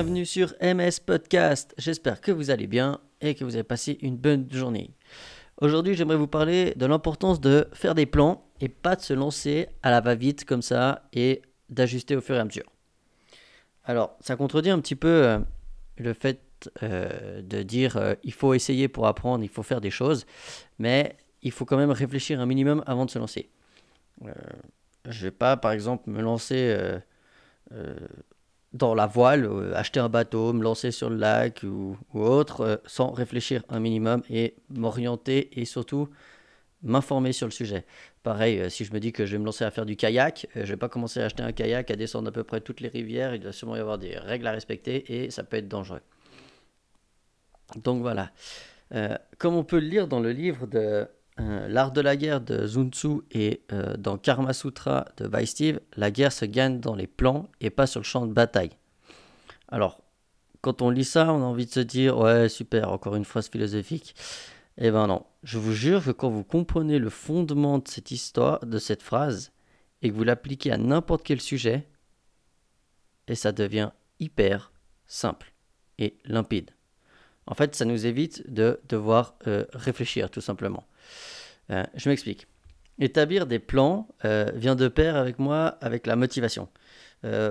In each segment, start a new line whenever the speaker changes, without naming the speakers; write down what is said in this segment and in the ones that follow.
bienvenue sur MS Podcast. J'espère que vous allez bien et que vous avez passé une bonne journée. Aujourd'hui, j'aimerais vous parler de l'importance de faire des plans et pas de se lancer à la va-vite comme ça et d'ajuster au fur et à mesure. Alors, ça contredit un petit peu euh, le fait euh, de dire euh, il faut essayer pour apprendre, il faut faire des choses, mais il faut quand même réfléchir un minimum avant de se lancer. je ne vais pas, par exemple, me lancer dans la voile, euh, acheter un bateau, me lancer sur le lac ou, autre, euh, sans réfléchir un minimum et m'orienter et surtout m'informer sur le sujet. Pareil, euh, si je me dis que je vais me lancer à faire du kayak, je vais pas commencer à acheter un kayak, à descendre à peu près toutes les rivières, il doit sûrement y avoir des règles à respecter et ça peut être dangereux. Donc voilà. comme on peut le lire dans le livre de euh, l'art de la guerre de Sun Tzu et euh, dans Karma Sutra de Vaistiv, la guerre se gagne dans les plans et pas sur le champ de bataille. Alors, quand on lit ça, on a envie de se dire ouais, super, encore une phrase philosophique. Eh ben non, je vous jure que quand vous comprenez le fondement de cette histoire, de cette phrase, et que vous l'appliquez à n'importe quel sujet, et ça devient hyper simple et limpide. En fait, ça nous évite de devoir euh, réfléchir tout simplement. Euh, je m'explique. Établir des plans euh, vient de pair avec moi avec la motivation.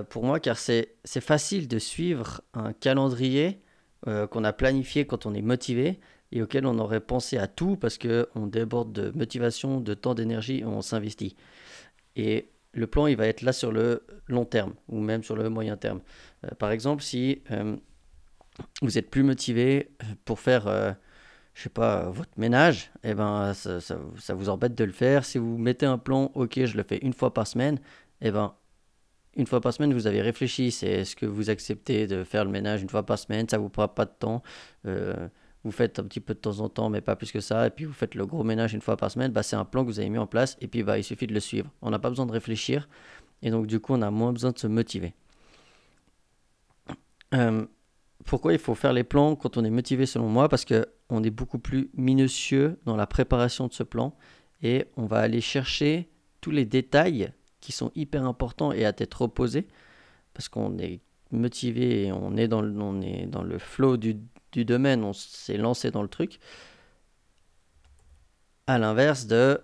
pour moi, car c'est facile de suivre un calendrier qu'on a planifié quand on est motivé et auquel on aurait pensé à tout parce qu'on déborde de motivation, de temps, d'énergie et on s'investit. Et le plan, il va être là sur le long terme ou même sur le moyen terme. par exemple, si vous êtes plus motivé euh, pour faire, euh, je sais pas, votre ménage, eh ben, ça, vous embête de le faire. Si vous mettez un plan, ok, je le fais une fois par semaine, eh ben, une fois par semaine, vous avez réfléchi. C'est est-ce que vous acceptez de faire le ménage une fois par semaine? Ça vous prend pas de temps. Euh, vous faites un petit peu de temps en temps, mais pas plus que ça. Et puis vous faites le gros ménage une fois par semaine. Bah, c'est un plan que vous avez mis en place. Et puis bah, il suffit de le suivre. On n'a pas besoin de réfléchir. Et donc du coup, on a moins besoin de se motiver. Euh, pourquoi il faut faire les plans quand on est motivé selon moi? Parce qu'on est beaucoup plus minutieux dans la préparation de ce plan et on va aller chercher tous les détails qui sont hyper importants et à tête reposée parce qu'on est motivé et on est dans le, on flow du, domaine, on s'est lancé dans le truc. À l'inverse de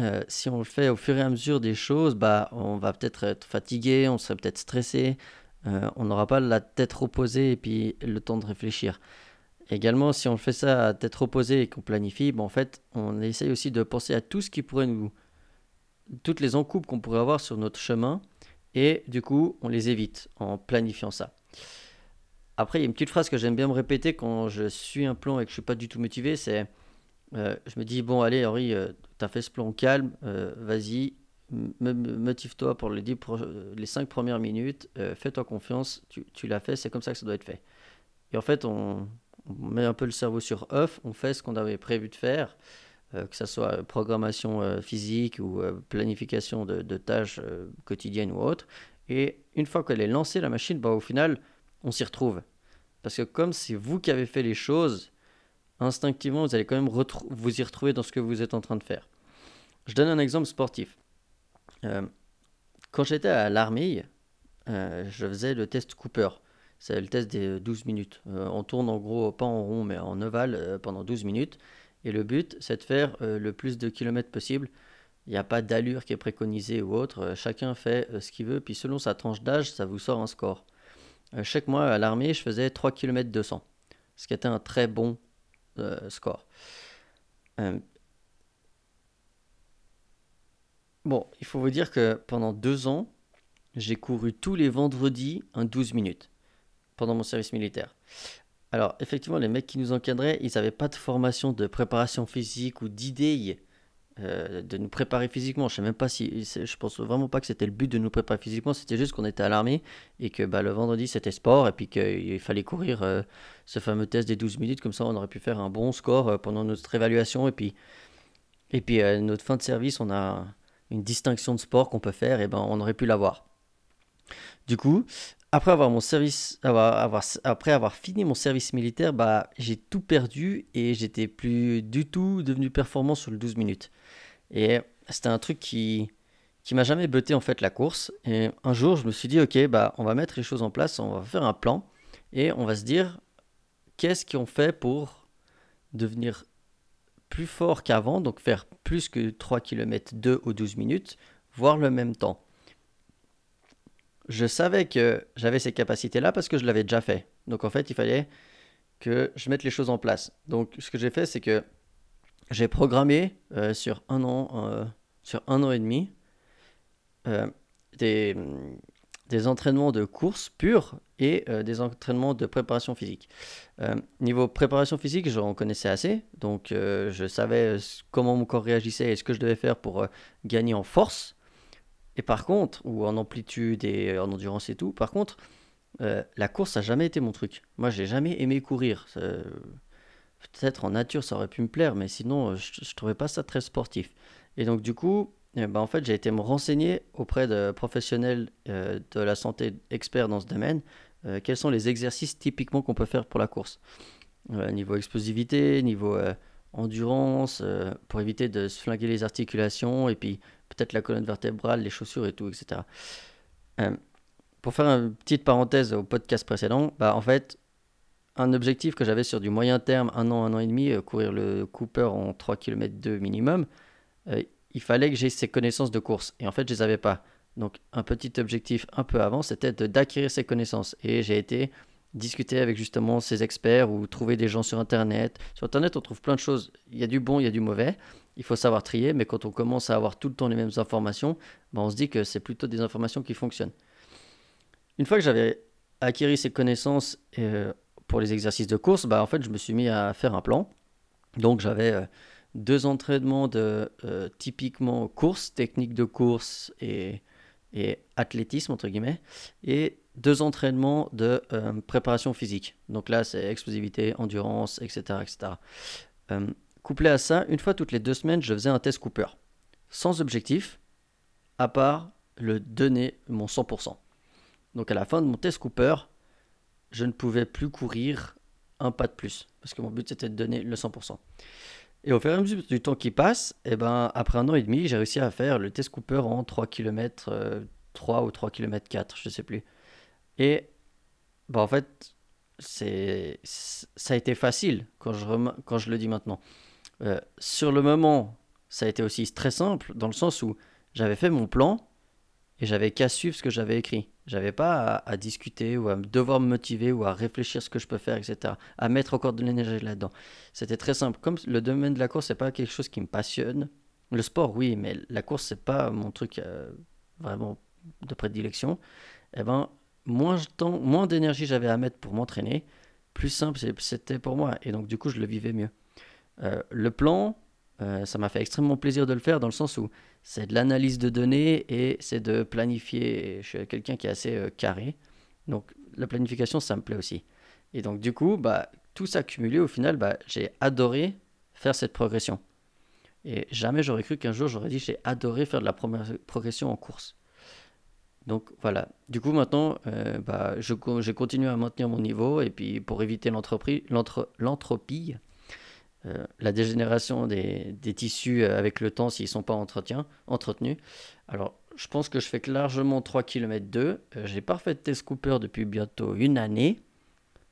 euh, si on le fait au fur et à mesure des choses, bah, on va peut-être être fatigué, on serait peut-être stressé, euh, on n'aura pas la tête reposée et puis le temps de réfléchir. Également, si on fait ça à tête reposée et qu'on planifie, en fait, on essaye aussi de penser à tout ce qui pourrait nous. toutes les encoupes qu'on pourrait avoir sur notre chemin, et du coup, on les évite en planifiant ça. Après, il y a une petite phrase que j'aime bien me répéter quand je suis un plan et que je suis pas du tout motivé, c'est euh, je me dis, bon, allez, Henri, euh, tu as fait ce plan calme, vas-y, motive-toi pour les, les 5 premières minutes, euh, fais-toi confiance, tu, tu l'as fait, c'est comme ça que ça doit être fait. Et en fait, on, met un peu le cerveau sur off, on fait ce qu'on avait prévu de faire, euh, que ce soit programmation euh, physique ou planification de, tâches quotidiennes ou autres. Et une fois qu'elle est lancée, la machine, bah, au final, on s'y retrouve. Parce que comme c'est vous qui avez fait les choses, instinctivement, vous allez quand même vous y retrouver dans ce que vous êtes en train de faire. Je donne un exemple sportif. Euh, quand j'étais à l'armée, euh, je faisais le test Cooper. C'est le test des 12 minutes. Euh, on tourne en gros, pas en rond, mais en ovale pendant 12 minutes. Et le but, c'est de faire le plus de kilomètres possible. Il n'y a pas d'allure qui est préconisée ou autre. chacun fait ce qu'il veut. Puis selon sa tranche d'âge, ça vous sort un score. chaque mois à l'armée, je faisais 3 km 200. Ce qui était un très bon score. Bon, il faut vous dire que pendant deux ans, j'ai couru tous les vendredis un 12 minutes pendant mon service militaire. Alors, effectivement, les mecs qui nous encadraient, ils n'avaient pas de formation de préparation physique ou d'idée euh, de nous préparer physiquement. Je sais même pas si, je pense vraiment pas que c'était le but de nous préparer physiquement. C'était juste qu'on était à l'armée et que bah, le vendredi c'était sport et puis qu'il fallait courir euh, ce fameux test des 12 minutes. Comme ça, on aurait pu faire un bon score euh, pendant notre évaluation et puis et puis notre fin de service, on a une distinction de sport qu'on peut faire, et ben on aurait pu l'avoir. Du coup, après avoir mon service, après avoir fini mon service militaire, bah j'ai tout perdu et j'étais plus du tout devenu performant sur le 12 minutes. Et c'était un truc qui, m'a jamais botté en fait la course. Et un jour, je me suis dit, ok, bah, on va mettre les choses en place, on va faire un plan et on va se dire, qu'est-ce qu'on fait pour devenir plus fort qu'avant, donc faire plus que 3 km 2 ou 12 minutes, voire le même temps. Je savais que j'avais ces capacités-là parce que je l'avais déjà fait. Donc en fait, il fallait que je mette les choses en place. Donc ce que j'ai fait, c'est que j'ai programmé euh, sur un an, euh, sur un an et demi, euh, des, des, entraînements de course pure et des entraînements de préparation physique. niveau préparation physique, j'en connaissais assez, donc je savais comment mon corps réagissait et ce que je devais faire pour gagner en force. Et par contre, ou en amplitude et en endurance et tout, par contre, la course, ça n'a jamais été mon truc. Moi, j'ai jamais aimé courir. Peut-être en nature, ça aurait pu me plaire, mais sinon, euh, je, ne trouvais pas ça très sportif. Et donc, du coup, eh ben, en fait, j'ai été me renseigner auprès de professionnels euh, de la santé experts dans ce domaine, euh, quels sont les exercices typiquement qu'on peut faire pour la course. niveau explosivité, niveau endurance, pour éviter de se flinguer les articulations, et puis peut-être la colonne vertébrale, les chaussures et tout, etc. pour faire une petite parenthèse au podcast précédent, bah, en fait, un objectif que j'avais sur du moyen terme, un an, un an et demi, euh, courir le Cooper en 3 km 2 minimum, euh, il fallait que j'ai ces connaissances de course. Et en fait, je les avais pas. Donc, un petit objectif un peu avant, c'était d'acquérir ces connaissances. Et j'ai été discuter avec justement ces experts ou trouver des gens sur Internet. Sur Internet, on trouve plein de choses. Il y a du bon, il y a du mauvais. Il faut savoir trier, mais quand on commence à avoir tout le temps les mêmes informations, ben on se dit que c'est plutôt des informations qui fonctionnent. Une fois que j'avais acquis ces connaissances euh, pour les exercices de course, bah, en fait, je me suis mis à faire un plan. Donc, j'avais euh, deux entraînements de euh, typiquement course, technique de course et, et, athlétisme, entre guillemets, et deux entraînements de euh, préparation physique. Donc là, c'est explosivité, endurance, etc. etc. couplé à ça, une fois toutes les deux semaines, je faisais un test Cooper. Sans objectif, à part le donner mon 100%. Donc à la fin de mon test Cooper, je ne pouvais plus courir un pas de plus. Parce que mon but, c'était de donner le 100%. Et au fur et à mesure du temps qui passe, eh ben, après un an et demi, j'ai réussi à faire le test Cooper en 3 km 3 ou 3 km 4, je ne sais plus. Et bah, en fait, c'est ça a été facile quand je, quand je le dis maintenant. Euh, sur le moment, ça a été aussi très simple dans le sens où j'avais fait mon plan et j'avais qu'à suivre ce que j'avais écrit. J'avais pas à, discuter ou à devoir me motiver ou à réfléchir ce que je peux faire, etc. À mettre encore de l'énergie là-dedans. C'était très simple. Comme le domaine de la course, c'est pas quelque chose qui me passionne. Le sport, oui, mais la course, c'est pas mon truc euh, vraiment de prédilection. Eh ben, moins, moins d'énergie j'avais à mettre pour m'entraîner, plus simple c'était pour moi. Et donc, du coup, je le vivais mieux. Euh, le plan, euh, ça m'a fait extrêmement plaisir de le faire dans le sens où c'est de l'analyse de données et c'est de planifier. Je suis quelqu'un qui est assez euh, carré. Donc la planification, ça me plaît aussi. Et donc du coup, bah, tout ça cumulé, au final, bah, j'ai adoré faire cette progression. Et jamais j'aurais cru qu'un jour j'aurais dit j'ai adoré faire de la progression en course. Donc voilà. Du coup maintenant, euh, bah, j'ai continué à maintenir mon niveau et puis pour éviter l'entropie, euh, la dégénération des, tissus euh, avec le temps s'ils ne sont pas entretenus. Alors, je pense que je fais que largement 3 km 2. j'ai pas fait de test Cooper depuis bientôt une année.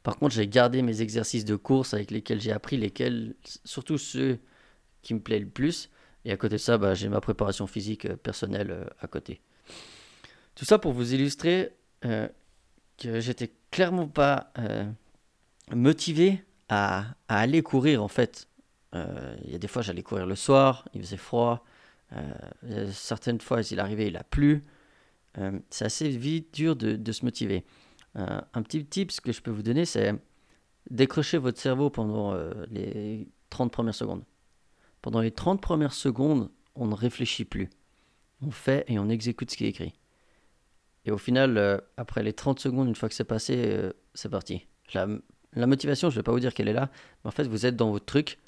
Par contre, j'ai gardé mes exercices de course avec lesquels j'ai appris, lesquels, surtout ceux qui me plaisent le plus. Et à côté de ça, bah, j'ai ma préparation physique personnelle à côté. Tout ça pour vous illustrer que j'étais clairement pas motivé à, aller courir en fait. Euh, il y a des fois j'allais courir le soir, il faisait froid. Euh, certaines fois il arrivait, il a plu. Euh, c'est assez vite dur de, se motiver. un petit tip que je peux vous donner, c'est décrocher votre cerveau pendant les 30 premières secondes. Pendant les 30 premières secondes, on ne réfléchit plus. On fait et on exécute ce qui est écrit. Et au final, après les 30 secondes, une fois que c'est passé, c'est parti. La, motivation, je ne vais pas vous dire qu'elle est là, mais en fait, vous êtes dans votre truc.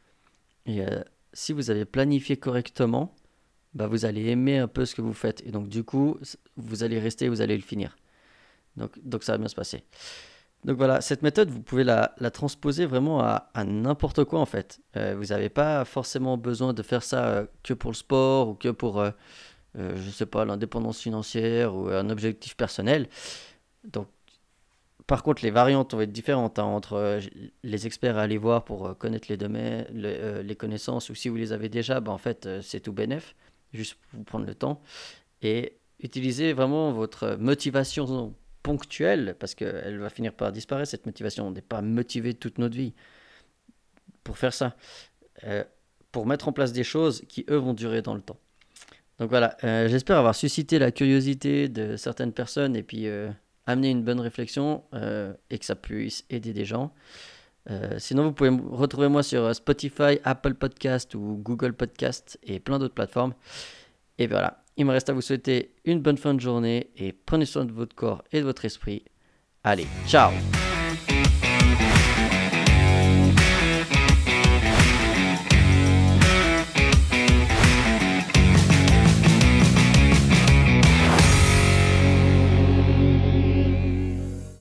Et euh, si vous avez planifié correctement, bah, vous allez aimer un peu ce que vous faites. Et donc, du coup, vous allez rester, vous allez le finir. Donc, ça va bien se passer. Donc voilà, cette méthode, vous pouvez la, transposer vraiment à, n'importe quoi en fait. Euh, vous n'avez pas forcément besoin de faire ça euh, que pour le sport ou que pour euh, je sais pas, l'indépendance financière ou un objectif personnel. Donc, par contre, les variantes vont être différentes hein, entre euh, les experts à aller voir pour euh, connaître les domaines, les connaissances, ou si vous les avez déjà, ben, en fait, c'est tout bénef, juste pour vous prendre le temps. Et utilisez vraiment votre motivation ponctuelle, parce qu'elle va finir par disparaître, cette motivation. On n'est pas motivé toute notre vie pour faire ça. pour mettre en place des choses qui, eux, vont durer dans le temps. Donc voilà, euh, j'espère avoir suscité la curiosité de certaines personnes et puis euh, amener une bonne réflexion euh, et que ça puisse aider des gens. sinon, vous pouvez retrouver moi sur Spotify, Apple Podcast ou Google Podcast et plein d'autres plateformes. Et voilà, il me reste à vous souhaiter une bonne fin de journée et prenez soin de votre corps et de votre esprit. Allez, ciao